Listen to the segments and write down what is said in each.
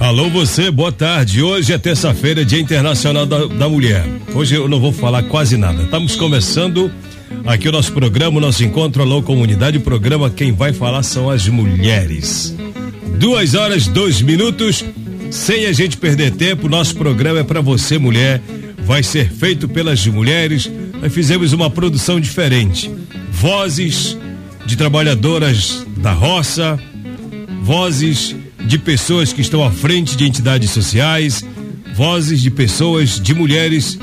Alô você, boa tarde. Hoje é terça-feira, Dia Internacional da, da Mulher. Hoje eu não vou falar quase nada. Estamos começando Aqui o nosso programa, o nosso encontro Alô Comunidade, o programa quem vai falar são as mulheres. Duas horas, dois minutos, sem a gente perder tempo, nosso programa é para você, mulher. Vai ser feito pelas mulheres. Nós fizemos uma produção diferente. Vozes de trabalhadoras da roça, vozes de pessoas que estão à frente de entidades sociais, vozes de pessoas, de mulheres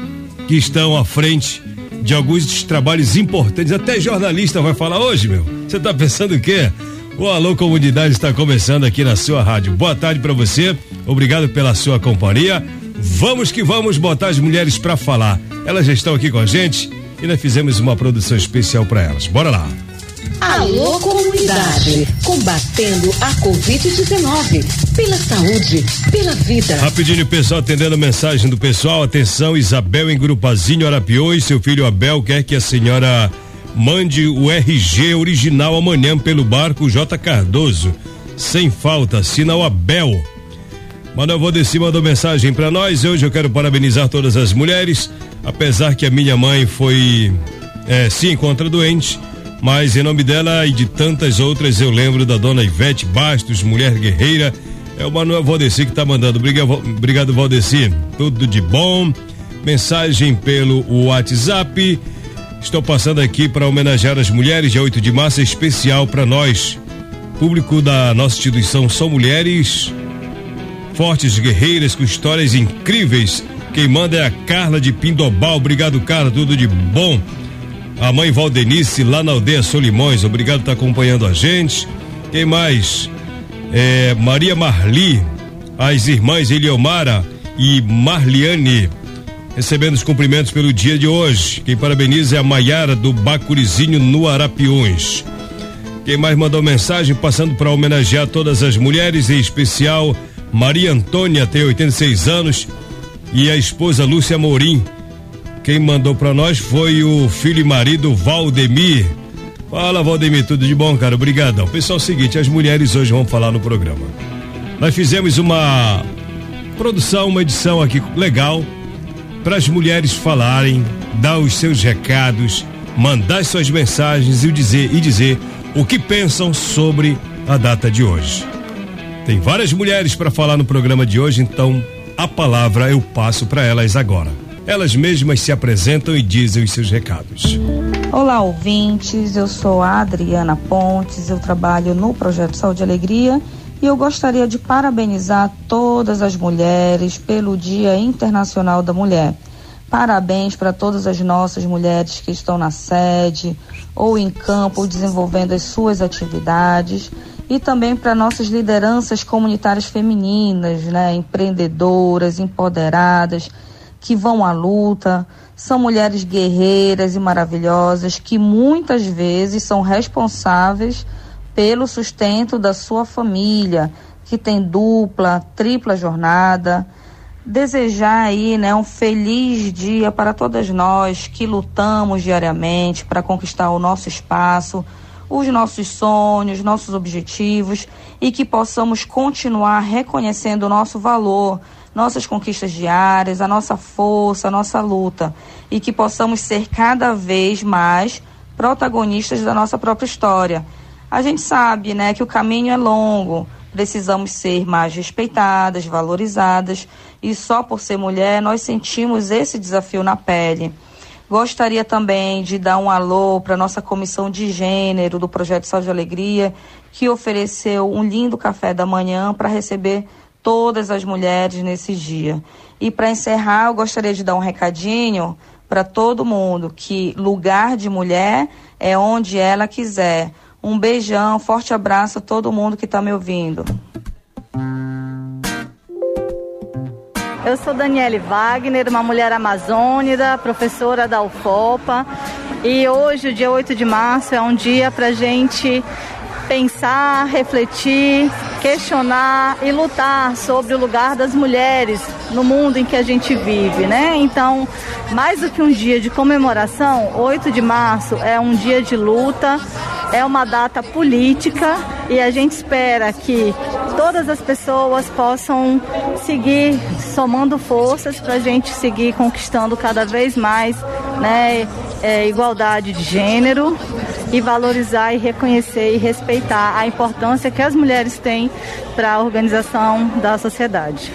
que estão à frente de alguns trabalhos importantes. Até jornalista vai falar hoje, meu. Você tá pensando o quê? O Alô Comunidade está começando aqui na sua rádio. Boa tarde para você. Obrigado pela sua companhia. Vamos que vamos botar as mulheres para falar. Elas já estão aqui com a gente e nós fizemos uma produção especial para elas. Bora lá. Alô Comunidade, combatendo a Covid-19, pela saúde, pela vida. Rapidinho, pessoal, atendendo a mensagem do pessoal, atenção, Isabel em Grupazinho Arapiões, seu filho Abel quer que a senhora mande o RG original amanhã pelo barco J Cardoso, sem falta, assina o Abel. Manuel Valdeci mandou mensagem para nós, hoje eu quero parabenizar todas as mulheres, apesar que a minha mãe foi, é, se encontra doente, mas em nome dela e de tantas outras, eu lembro da dona Ivete Bastos, mulher guerreira. É o Manuel Valdeci que está mandando. Obrigado, Valdeci. Tudo de bom. Mensagem pelo WhatsApp. Estou passando aqui para homenagear as mulheres, dia 8 de março, especial para nós. Público da nossa instituição são mulheres fortes, guerreiras, com histórias incríveis. Quem manda é a Carla de Pindobal. Obrigado, Carla. Tudo de bom a mãe Valdenice lá na aldeia Solimões, obrigado por estar acompanhando a gente. Quem mais? É, Maria Marli, as irmãs Eliomara e Marliane, recebendo os cumprimentos pelo dia de hoje. Quem parabeniza é a Maiara do Bacurizinho no Arapiões. Quem mais mandou mensagem passando para homenagear todas as mulheres, em especial Maria Antônia, tem 86 anos, e a esposa Lúcia Morim quem mandou para nós foi o filho e marido Valdemir. Fala, Valdemir, tudo de bom, cara? Obrigadão. Pessoal, é o seguinte, as mulheres hoje vão falar no programa. Nós fizemos uma produção, uma edição aqui legal para as mulheres falarem, dar os seus recados, mandar suas mensagens e dizer e dizer o que pensam sobre a data de hoje. Tem várias mulheres para falar no programa de hoje, então a palavra eu passo para elas agora. Elas mesmas se apresentam e dizem os seus recados. Olá, ouvintes. Eu sou a Adriana Pontes. Eu trabalho no Projeto Saúde e Alegria e eu gostaria de parabenizar todas as mulheres pelo Dia Internacional da Mulher. Parabéns para todas as nossas mulheres que estão na sede ou em campo desenvolvendo as suas atividades e também para nossas lideranças comunitárias femininas, né, empreendedoras, empoderadas que vão à luta, são mulheres guerreiras e maravilhosas que muitas vezes são responsáveis pelo sustento da sua família, que tem dupla, tripla jornada. Desejar aí, né, um feliz dia para todas nós que lutamos diariamente para conquistar o nosso espaço, os nossos sonhos, nossos objetivos e que possamos continuar reconhecendo o nosso valor nossas conquistas diárias, a nossa força, a nossa luta e que possamos ser cada vez mais protagonistas da nossa própria história. A gente sabe, né, que o caminho é longo, precisamos ser mais respeitadas, valorizadas e só por ser mulher nós sentimos esse desafio na pele. Gostaria também de dar um alô para nossa comissão de gênero do projeto Saúde e Alegria, que ofereceu um lindo café da manhã para receber todas as mulheres nesse dia. E para encerrar, eu gostaria de dar um recadinho para todo mundo que lugar de mulher é onde ela quiser. Um beijão, forte abraço a todo mundo que está me ouvindo. Eu sou Daniele Wagner, uma mulher amazônica, professora da UFOPA. E hoje, o dia 8 de março, é um dia para gente pensar, refletir, questionar e lutar sobre o lugar das mulheres no mundo em que a gente vive, né? Então, mais do que um dia de comemoração, 8 de março é um dia de luta, é uma data política e a gente espera que todas as pessoas possam seguir somando forças para a gente seguir conquistando cada vez mais né, é, igualdade de gênero e valorizar e reconhecer e respeitar a importância que as mulheres têm para a organização da sociedade.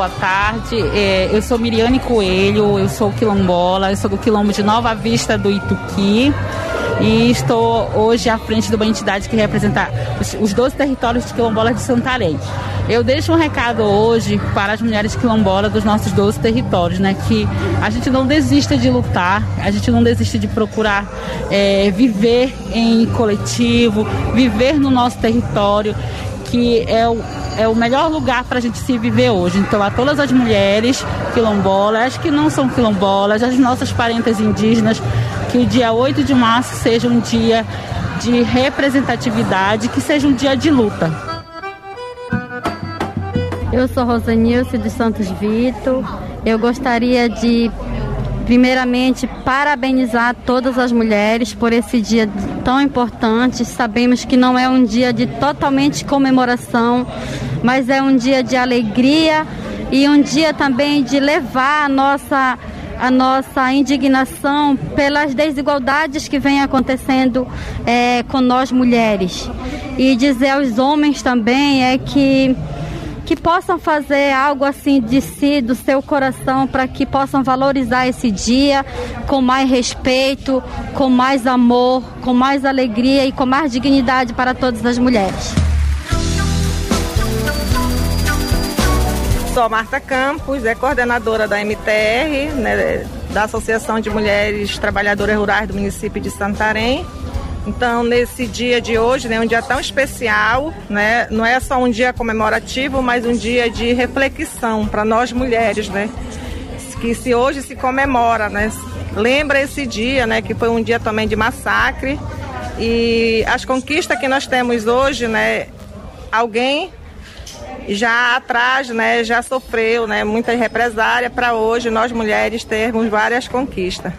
Boa tarde. É, eu sou Miriane Coelho, eu sou quilombola, eu sou do quilombo de Nova Vista do Ituqui e estou hoje à frente de uma entidade que representa os 12 territórios de quilombolas de Santarém. Eu deixo um recado hoje para as mulheres quilombolas dos nossos 12 territórios, né? Que a gente não desista de lutar, a gente não desista de procurar é, viver em coletivo, viver no nosso território, que é o é o melhor lugar para a gente se viver hoje. Então, a todas as mulheres quilombolas, que não são quilombolas, as nossas parentes indígenas, que o dia 8 de março seja um dia de representatividade, que seja um dia de luta. Eu sou Rosanilce de Santos Vito. Eu gostaria de Primeiramente, parabenizar todas as mulheres por esse dia tão importante. Sabemos que não é um dia de totalmente comemoração, mas é um dia de alegria e um dia também de levar a nossa a nossa indignação pelas desigualdades que vem acontecendo é, com nós mulheres. E dizer aos homens também é que que possam fazer algo assim de si, do seu coração, para que possam valorizar esse dia com mais respeito, com mais amor, com mais alegria e com mais dignidade para todas as mulheres. Sou Marta Campos, é coordenadora da MTR, né, da Associação de Mulheres Trabalhadoras Rurais do município de Santarém. Então, nesse dia de hoje, né, um dia tão especial, né, não é só um dia comemorativo, mas um dia de reflexão para nós mulheres, né, que se hoje se comemora, né, lembra esse dia, né, que foi um dia também de massacre e as conquistas que nós temos hoje, né, alguém já atrás, né, já sofreu, né, muita represária para hoje nós mulheres termos várias conquistas.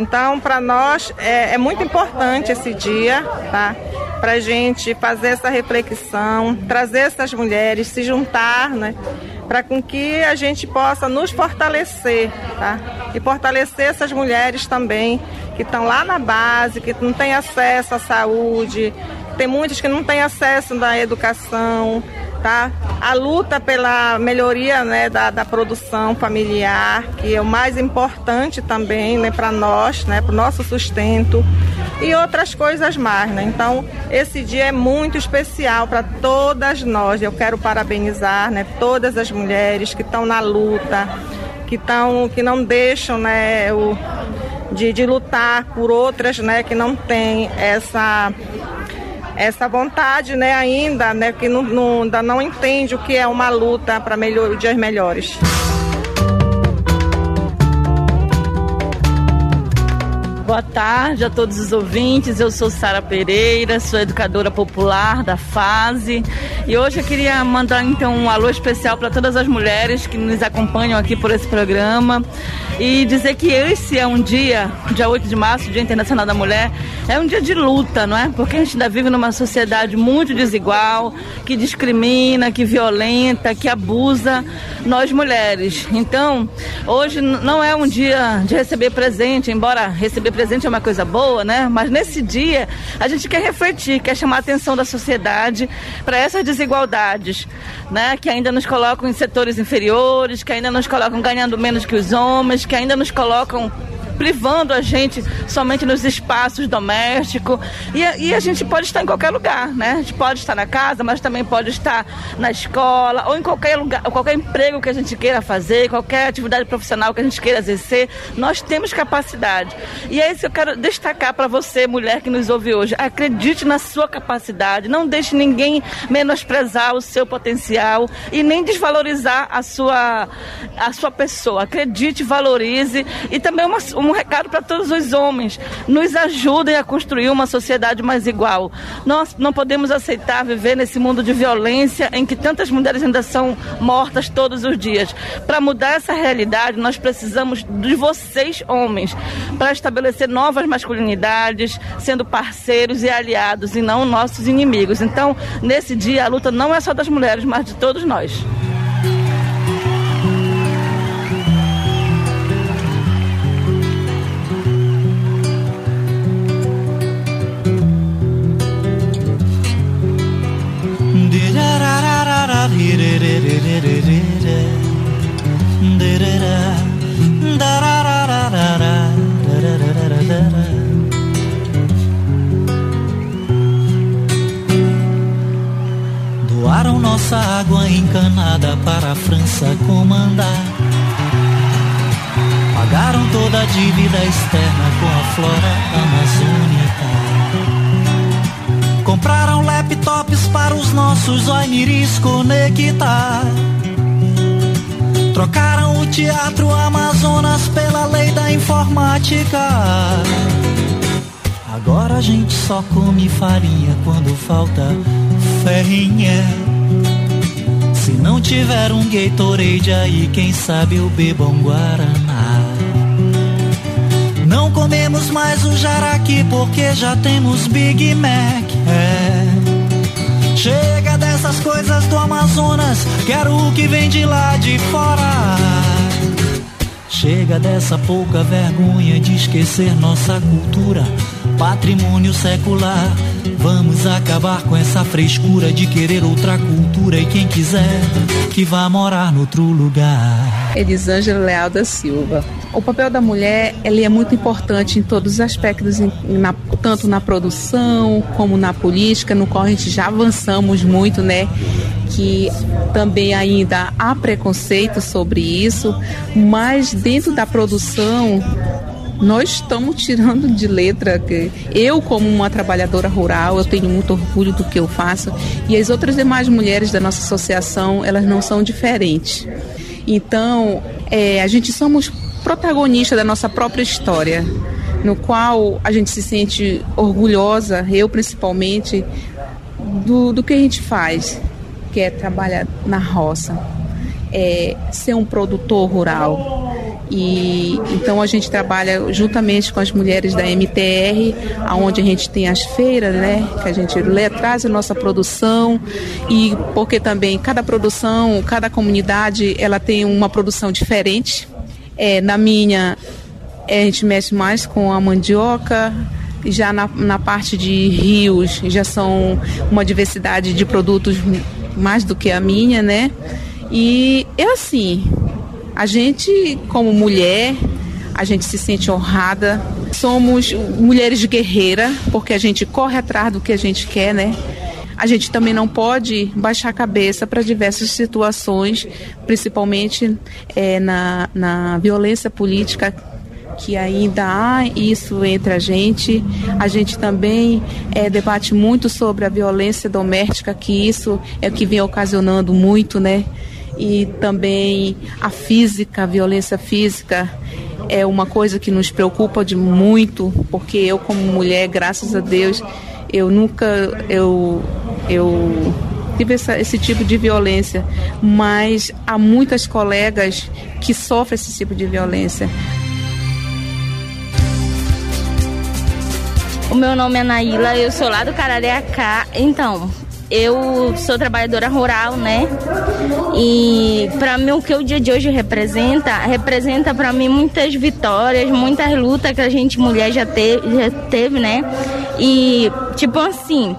Então, para nós é, é, muito importante esse dia, tá? Para a gente fazer essa reflexão, trazer essas mulheres, se juntar, né? Para com que a gente possa nos fortalecer, tá? E fortalecer essas mulheres também que estão lá na base, que não têm acesso à saúde, tem muitas que não têm acesso à educação, tá? A luta pela melhoria né, da, da produção familiar, que é o mais importante também né, para nós, né, para o nosso sustento e outras coisas mais. Né? Então, esse dia é muito especial para todas nós. Eu quero parabenizar né, todas as mulheres que estão na luta, que, tão, que não deixam né, o, de, de lutar por outras né, que não têm essa essa vontade, né, ainda, né, que não, não, ainda não entende o que é uma luta para melhor, dias melhores. Boa tarde a todos os ouvintes. Eu sou Sara Pereira, sou educadora popular da Fase. E hoje eu queria mandar então um alô especial para todas as mulheres que nos acompanham aqui por esse programa e dizer que esse é um dia, dia 8 de março, Dia Internacional da Mulher, é um dia de luta, não é? Porque a gente ainda vive numa sociedade muito desigual, que discrimina, que violenta, que abusa nós mulheres. Então, hoje não é um dia de receber presente, embora receber presente é uma coisa boa, né? Mas nesse dia a gente quer refletir, quer chamar a atenção da sociedade para essas desigualdades, né? Que ainda nos colocam em setores inferiores, que ainda nos colocam ganhando menos que os homens, que ainda nos colocam privando a gente somente nos espaços domésticos. E, e, a gente pode estar em qualquer lugar, né? A gente pode estar na casa, mas também pode estar na escola ou em qualquer lugar, qualquer emprego que a gente queira fazer, qualquer atividade profissional que a gente queira exercer. Nós temos capacidade. E é isso que eu quero destacar para você, mulher que nos ouve hoje. Acredite na sua capacidade. Não deixe ninguém menosprezar o seu potencial e nem desvalorizar a sua, a sua pessoa. Acredite, valorize e também uma, uma um recado para todos os homens: nos ajudem a construir uma sociedade mais igual. Nós não podemos aceitar viver nesse mundo de violência em que tantas mulheres ainda são mortas todos os dias. Para mudar essa realidade, nós precisamos de vocês, homens, para estabelecer novas masculinidades, sendo parceiros e aliados e não nossos inimigos. Então, nesse dia, a luta não é só das mulheres, mas de todos nós. Doaram nossa água encanada para a França comandar. Pagaram toda a dívida externa com a flora amazônica. Compraram laptops para os nossos oiniris conectar. Trocaram o teatro Amazonas pela lei da informática. Agora a gente só come farinha quando falta ferrinha. Se não tiver um Gatorade aí, quem sabe eu bebo um Guaraná. Mais o jaraqui porque já temos Big Mac. É. Chega dessas coisas do Amazonas, quero o que vem de lá de fora. Chega dessa pouca vergonha de esquecer nossa cultura, patrimônio secular. Vamos acabar com essa frescura de querer outra cultura e quem quiser que vá morar no outro lugar. Elisângela Leal da Silva. O papel da mulher ele é muito importante em todos os aspectos, na, tanto na produção como na política, no qual a gente já avançamos muito, né? Que também ainda há preconceito sobre isso, mas dentro da produção nós estamos tirando de letra que eu como uma trabalhadora rural eu tenho muito orgulho do que eu faço. E as outras demais mulheres da nossa associação elas não são diferentes. Então é, a gente somos protagonistas da nossa própria história no qual a gente se sente orgulhosa eu principalmente do, do que a gente faz que é trabalhar na roça é ser um produtor rural e então a gente trabalha juntamente com as mulheres da MTR, aonde a gente tem as feiras, né? Que a gente traz a nossa produção e porque também cada produção, cada comunidade, ela tem uma produção diferente. É, na minha é, a gente mexe mais com a mandioca, já na, na parte de rios já são uma diversidade de produtos mais do que a minha, né? E é assim, a gente, como mulher, a gente se sente honrada. Somos mulheres de guerreira, porque a gente corre atrás do que a gente quer, né? A gente também não pode baixar a cabeça para diversas situações, principalmente é, na, na violência política que ainda há isso entre a gente. A gente também é, debate muito sobre a violência doméstica, que isso é o que vem ocasionando muito, né? E também a física, a violência física. é uma coisa que nos preocupa de muito, porque eu como mulher, graças a Deus, eu nunca eu eu tive essa, esse tipo de violência, mas há muitas colegas que sofrem esse tipo de violência. O meu nome é Naíla, eu sou lá do Carareacá. Então, eu sou trabalhadora rural, né? E para mim o que o dia de hoje representa, representa para mim muitas vitórias, muitas lutas que a gente mulher já já teve, né? E tipo assim,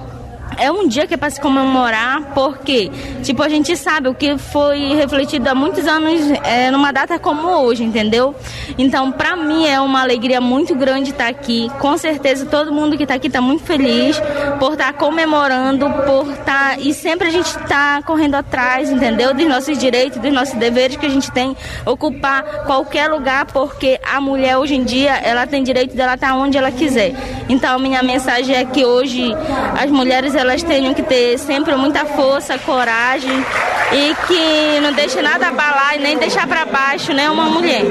é um dia que é para se comemorar, porque, tipo, a gente sabe o que foi refletido há muitos anos é, numa data como hoje, entendeu? Então, para mim é uma alegria muito grande estar aqui. Com certeza, todo mundo que está aqui está muito feliz por estar tá comemorando, por estar. Tá, e sempre a gente está correndo atrás, entendeu? Dos nossos direitos, dos nossos deveres que a gente tem, ocupar qualquer lugar, porque a mulher hoje em dia, ela tem direito dela estar tá onde ela quiser. Então, minha mensagem é que hoje as mulheres elas tenham que ter sempre muita força, coragem e que não deixe nada abalar e nem deixar para baixo né, uma mulher.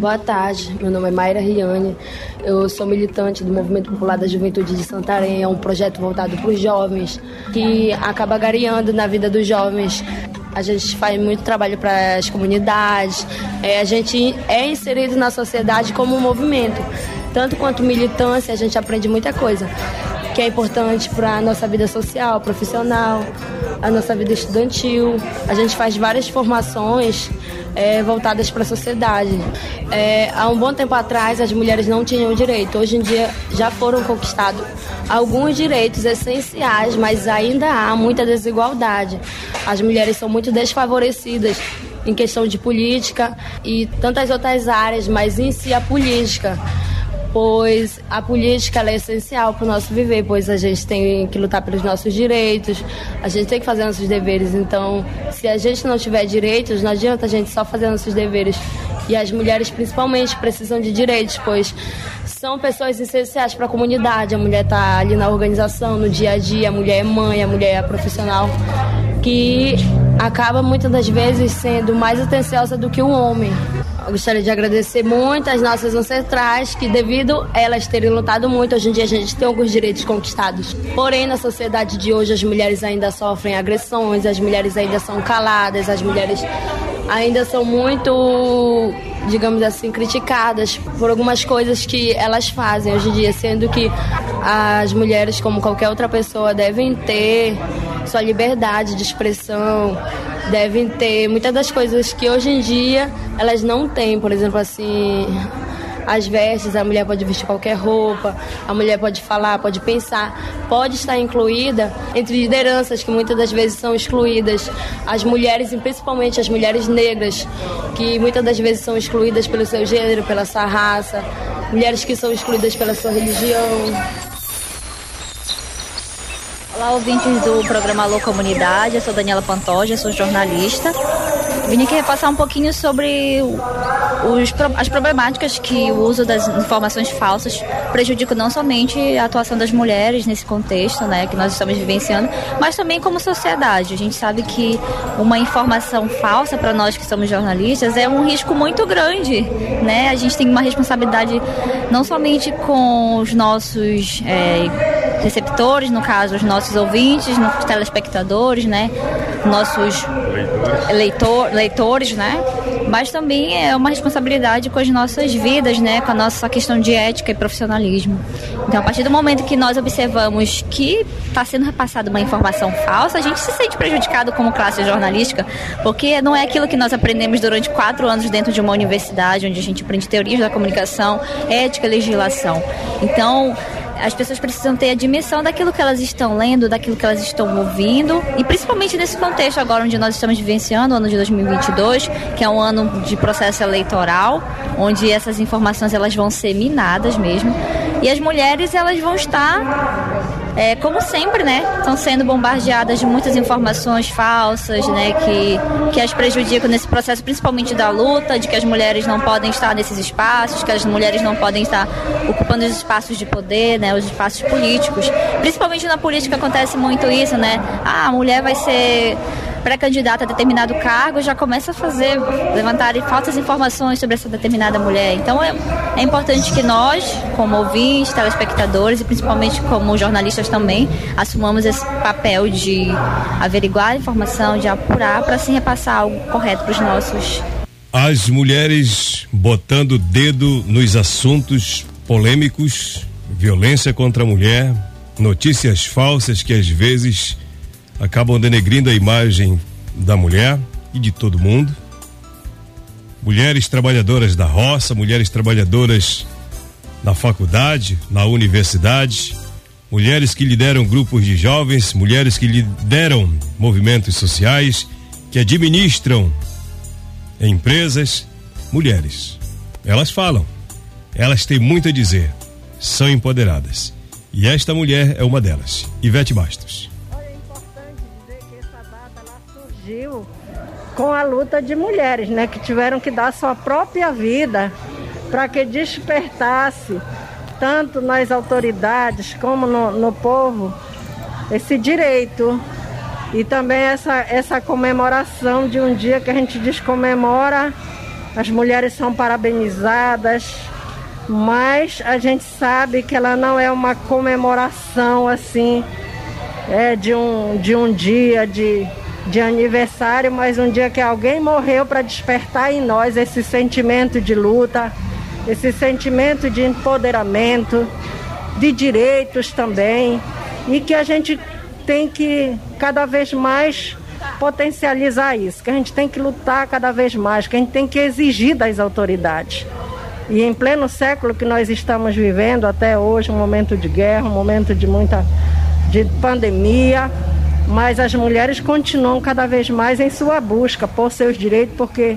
Boa tarde, meu nome é Mayra Riane, eu sou militante do Movimento Popular da Juventude de Santarém, é um projeto voltado para os jovens, que acaba gareando na vida dos jovens. A gente faz muito trabalho para as comunidades, é, a gente é inserido na sociedade como um movimento tanto quanto militância, a gente aprende muita coisa que é importante para a nossa vida social, profissional, a nossa vida estudantil. A gente faz várias formações é, voltadas para a sociedade. É, há um bom tempo atrás, as mulheres não tinham direito. Hoje em dia, já foram conquistados alguns direitos essenciais, mas ainda há muita desigualdade. As mulheres são muito desfavorecidas em questão de política e tantas outras áreas, mas em si a política pois a política é essencial para o nosso viver, pois a gente tem que lutar pelos nossos direitos, a gente tem que fazer nossos deveres. Então, se a gente não tiver direitos, não adianta a gente só fazer nossos deveres. E as mulheres, principalmente, precisam de direitos, pois são pessoas essenciais para a comunidade. A mulher está ali na organização, no dia a dia, a mulher é mãe, a mulher é profissional, que acaba muitas das vezes sendo mais atenciosa do que o homem. Eu gostaria de agradecer muito às nossas ancestrais, que devido a elas terem lutado muito, hoje em dia a gente tem alguns direitos conquistados. Porém, na sociedade de hoje, as mulheres ainda sofrem agressões, as mulheres ainda são caladas, as mulheres ainda são muito, digamos assim, criticadas por algumas coisas que elas fazem hoje em dia, sendo que as mulheres, como qualquer outra pessoa, devem ter sua liberdade de expressão, devem ter muitas das coisas que hoje em dia elas não têm, por exemplo, assim, as vestes, a mulher pode vestir qualquer roupa, a mulher pode falar, pode pensar, pode estar incluída entre lideranças que muitas das vezes são excluídas, as mulheres, e principalmente as mulheres negras, que muitas das vezes são excluídas pelo seu gênero, pela sua raça, mulheres que são excluídas pela sua religião. Olá, ouvintes do programa Alô Comunidade. Eu sou Daniela Pantoja, sou jornalista. Vim aqui repassar um pouquinho sobre os, as problemáticas que o uso das informações falsas prejudica não somente a atuação das mulheres nesse contexto né, que nós estamos vivenciando, mas também como sociedade. A gente sabe que uma informação falsa para nós que somos jornalistas é um risco muito grande. Né? A gente tem uma responsabilidade não somente com os nossos. É, receptores, no caso, os nossos ouvintes, nossos telespectadores, né? Nossos leitor, leitores, né? Mas também é uma responsabilidade com as nossas vidas, né? Com a nossa questão de ética e profissionalismo. Então, a partir do momento que nós observamos que está sendo repassada uma informação falsa, a gente se sente prejudicado como classe jornalística, porque não é aquilo que nós aprendemos durante quatro anos dentro de uma universidade, onde a gente aprende teorias da comunicação, ética e legislação. Então, as pessoas precisam ter a dimensão daquilo que elas estão lendo, daquilo que elas estão ouvindo, e principalmente nesse contexto agora onde nós estamos vivenciando, o ano de 2022, que é um ano de processo eleitoral, onde essas informações elas vão ser minadas mesmo, e as mulheres elas vão estar é, como sempre, né, estão sendo bombardeadas de muitas informações falsas, né, que, que as prejudicam nesse processo, principalmente da luta, de que as mulheres não podem estar nesses espaços, que as mulheres não podem estar ocupando os espaços de poder, né, os espaços políticos. Principalmente na política acontece muito isso, né? Ah, a mulher vai ser pré-candidato a determinado cargo já começa a fazer, levantar falsas informações sobre essa determinada mulher. Então é, é importante que nós, como ouvintes, telespectadores e principalmente como jornalistas também, assumamos esse papel de averiguar a informação, de apurar para assim repassar algo correto para os nossos. As mulheres botando o dedo nos assuntos polêmicos, violência contra a mulher, notícias falsas que às vezes acabam denegrindo a imagem da mulher e de todo mundo. Mulheres trabalhadoras da roça, mulheres trabalhadoras na faculdade, na universidade, mulheres que lideram grupos de jovens, mulheres que lideram movimentos sociais, que administram empresas, mulheres. Elas falam, elas têm muito a dizer, são empoderadas. E esta mulher é uma delas, Ivete Bastos. Com a luta de mulheres, né, que tiveram que dar sua própria vida para que despertasse tanto nas autoridades como no, no povo esse direito e também essa, essa comemoração de um dia que a gente descomemora, as mulheres são parabenizadas, mas a gente sabe que ela não é uma comemoração assim é, de, um, de um dia de, de aniversário, mas um dia que alguém morreu para despertar em nós esse sentimento de luta, esse sentimento de empoderamento, de direitos também, e que a gente tem que cada vez mais potencializar isso, que a gente tem que lutar cada vez mais, que a gente tem que exigir das autoridades. E em pleno século que nós estamos vivendo até hoje, um momento de guerra, um momento de muita de pandemia, mas as mulheres continuam cada vez mais em sua busca por seus direitos, porque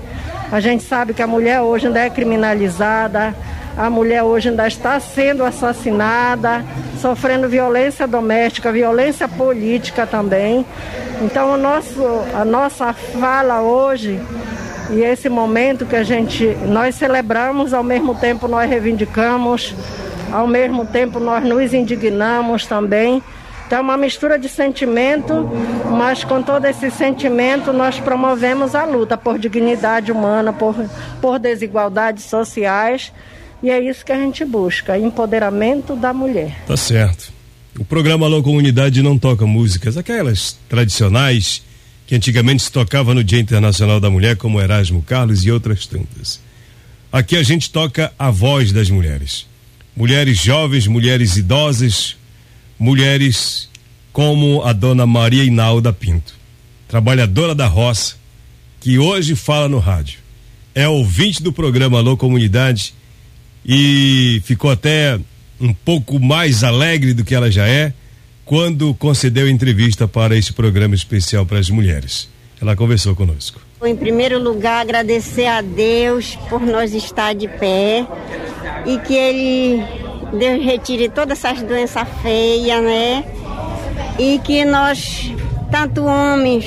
a gente sabe que a mulher hoje ainda é criminalizada, a mulher hoje ainda está sendo assassinada, sofrendo violência doméstica, violência política também. Então, o nosso, a nossa fala hoje e esse momento que a gente nós celebramos, ao mesmo tempo nós reivindicamos, ao mesmo tempo nós nos indignamos também. Então é uma mistura de sentimento, mas com todo esse sentimento nós promovemos a luta por dignidade humana, por, por desigualdades sociais. E é isso que a gente busca, empoderamento da mulher. Tá certo. O programa Alô Comunidade não toca músicas, aquelas tradicionais que antigamente se tocava no Dia Internacional da Mulher, como Erasmo Carlos e outras tantas. Aqui a gente toca a voz das mulheres. Mulheres jovens, mulheres idosas, mulheres como a dona Maria Inalda Pinto, trabalhadora da roça, que hoje fala no rádio. É ouvinte do programa Alô Comunidade e ficou até um pouco mais alegre do que ela já é quando concedeu entrevista para este programa especial para as mulheres. Ela conversou conosco. Em primeiro lugar, agradecer a Deus por nós estar de pé e que Ele Deus retire todas essas doenças feias, né? E que nós, tanto homens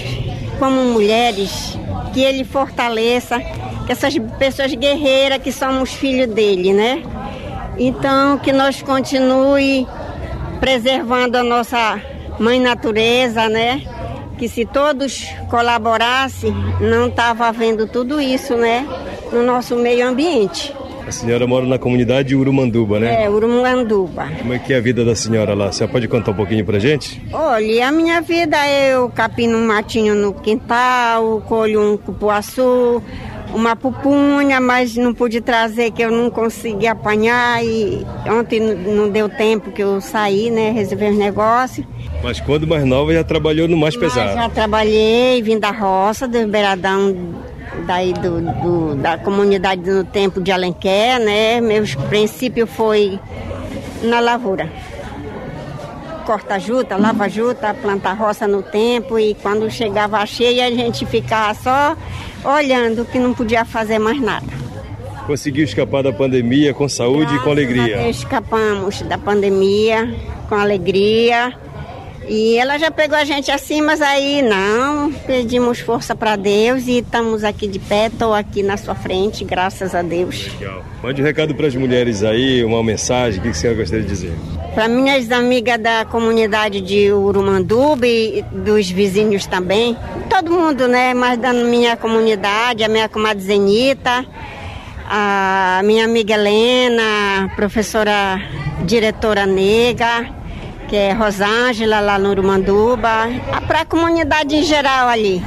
como mulheres, que Ele fortaleça, que essas pessoas guerreiras que somos filhos dele, né? Então, que nós continue preservando a nossa mãe natureza, né? Que se todos colaborassem, não estava havendo tudo isso, né? No nosso meio ambiente. A senhora mora na comunidade Urumanduba, né? É, Urumanduba. Como é que é a vida da senhora lá? A senhora pode contar um pouquinho pra gente? Olha, a minha vida eu capino um matinho no quintal, colho um cupuaçu, uma pupunha, mas não pude trazer que eu não consegui apanhar e ontem não deu tempo que eu saí, né, resolver os negócios. Mas quando mais nova já trabalhou no mais pesado? Mas já trabalhei, vim da roça, do Beiradão, daí do, do, da comunidade no tempo de Alenquer, né, meu princípio foi na lavoura corta juta, lava juta, planta roça no tempo e quando chegava a cheia a gente ficava só olhando que não podia fazer mais nada. Conseguiu escapar da pandemia com saúde Graças e com alegria? escapamos da pandemia com alegria E ela já pegou a gente assim, mas aí não, pedimos força para Deus e estamos aqui de pé, estou aqui na sua frente, graças a Deus. Legal. Mande um recado para as mulheres aí, uma mensagem, o que, que senhora gostaria de dizer? Para minhas amigas da comunidade de Urumanduba e dos vizinhos também, todo mundo, né, mas da minha comunidade, a minha comadre Zenita, a minha amiga Helena, professora diretora nega, que é Rosângela, lá no Urumanduba, para a comunidade em geral ali,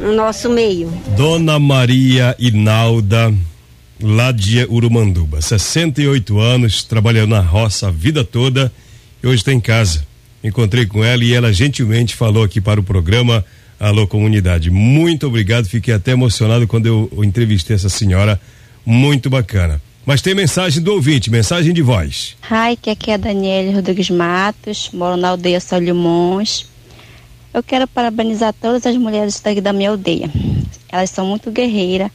no nosso meio. Dona Maria Inalda, lá de Urumanduba, 68 anos, trabalhando na roça a vida toda e hoje está em casa. Encontrei com ela e ela gentilmente falou aqui para o programa Alô Comunidade. Muito obrigado, fiquei até emocionado quando eu, entrevistei essa senhora, muito bacana. Mas tem mensagem do ouvinte, mensagem de voz. Hi, que aqui é a Daniele Rodrigues Matos, moro na aldeia Solimões. Eu quero parabenizar todas as mulheres daqui da minha aldeia. Elas são muito guerreiras,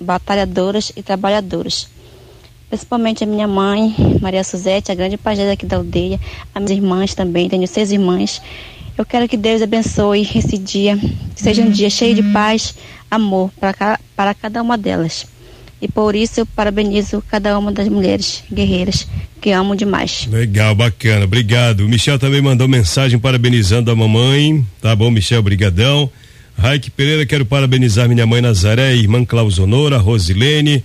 batalhadoras e trabalhadoras. Principalmente a minha mãe, Maria Suzete, a grande pajé aqui da aldeia, as minhas irmãs também, tenho seis irmãs. Eu quero que Deus abençoe esse dia, que seja um dia cheio de paz, amor para cada uma delas. E por isso eu parabenizo cada uma das mulheres guerreiras que amo demais. Legal, bacana, obrigado. O Michel também mandou mensagem parabenizando a mamãe. Tá bom, Michel, brigadão. Raik Pereira, quero parabenizar minha mãe Nazaré, irmã Clausonora, Rosilene.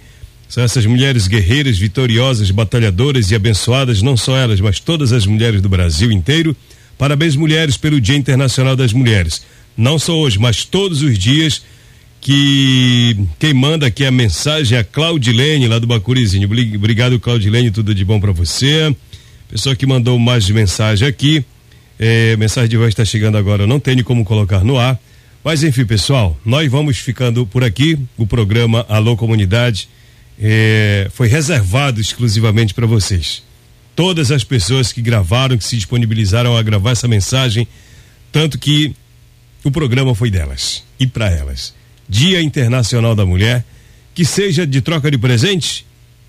São essas mulheres guerreiras, vitoriosas, batalhadoras e abençoadas, não só elas, mas todas as mulheres do Brasil inteiro. Parabéns, mulheres, pelo Dia Internacional das Mulheres. Não só hoje, mas todos os dias que quem manda aqui a mensagem é a Claudilene, lá do Bacurizinho. Obrigado, Claudilene, tudo de bom para você. Pessoa que mandou mais mensagem aqui. É, mensagem de voz está chegando agora, eu não tenho como colocar no ar. Mas enfim, pessoal, nós vamos ficando por aqui. O programa Alô Comunidade é, foi reservado exclusivamente para vocês. Todas as pessoas que gravaram, que se disponibilizaram a gravar essa mensagem, tanto que o programa foi delas e para elas. Dia Internacional da Mulher, que seja de troca de presente,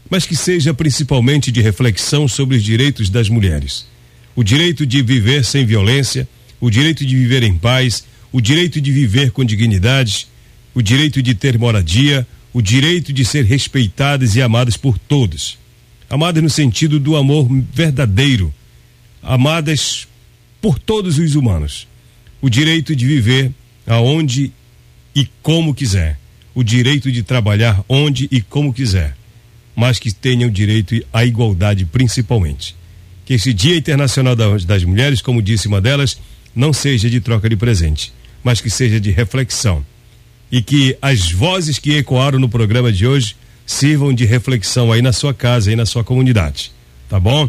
mas que seja principalmente de reflexão sobre os direitos das mulheres. O direito de viver sem violência, o direito de viver em paz, o direito de viver com dignidade, o direito de ter moradia, o direito de ser respeitadas e amadas por todos. Amadas no sentido do amor verdadeiro, amadas por todos os humanos. O direito de viver aonde e como quiser. O direito de trabalhar onde e como quiser. Mas que tenha o direito à igualdade, principalmente. Que esse Dia Internacional das Mulheres, como disse uma delas, não seja de troca de presente, mas que seja de reflexão. E que as vozes que ecoaram no programa de hoje sirvam de reflexão aí na sua casa, aí na sua comunidade. Tá bom?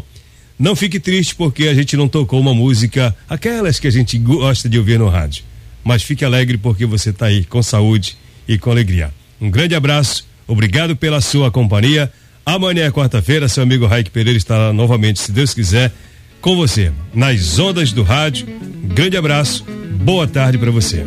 Não fique triste porque a gente não tocou uma música, aquelas que a gente gosta de ouvir no rádio mas fique alegre porque você está aí com saúde e com alegria. Um grande abraço, obrigado pela sua companhia. Amanhã, quarta-feira, seu amigo Raik Pereira estará novamente, se Deus quiser, com você, nas ondas do rádio. Um grande abraço, boa tarde para você.